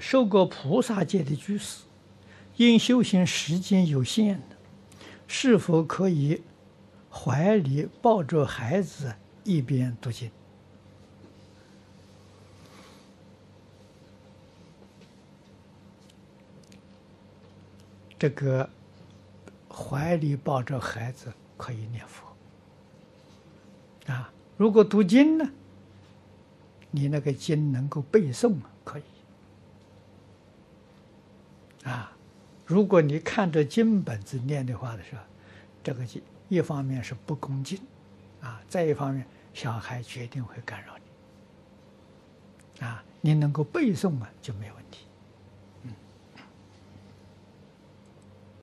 受过菩萨戒的居士，因修行时间有限，是否可以怀里抱着孩子一边读经？这个怀里抱着孩子可以念佛啊。如果读经呢，你那个经能够背诵吗可以啊。如果你看着经本子念的话的时候，这个经一方面是不恭敬啊，再一方面小孩决定会干扰你啊。你能够背诵啊，就没有。